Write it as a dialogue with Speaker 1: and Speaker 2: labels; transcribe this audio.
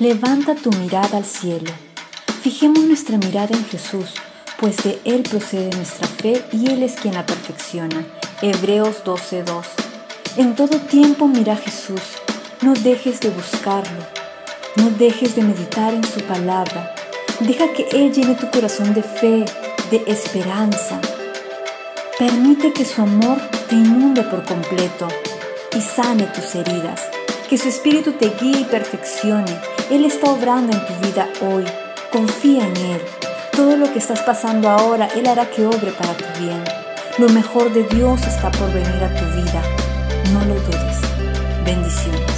Speaker 1: Levanta tu mirada al cielo. Fijemos nuestra mirada en Jesús, pues de Él procede nuestra fe y Él es quien la perfecciona. Hebreos 12:2. En todo tiempo mira a Jesús, no dejes de buscarlo, no dejes de meditar en su palabra. Deja que Él llene tu corazón de fe, de esperanza. Permite que su amor te inunde por completo y sane tus heridas. Que su espíritu te guíe y perfeccione. Él está obrando en tu vida hoy. Confía en Él. Todo lo que estás pasando ahora, Él hará que obre para tu bien. Lo mejor de Dios está por venir a tu vida. No lo dudes. Bendiciones.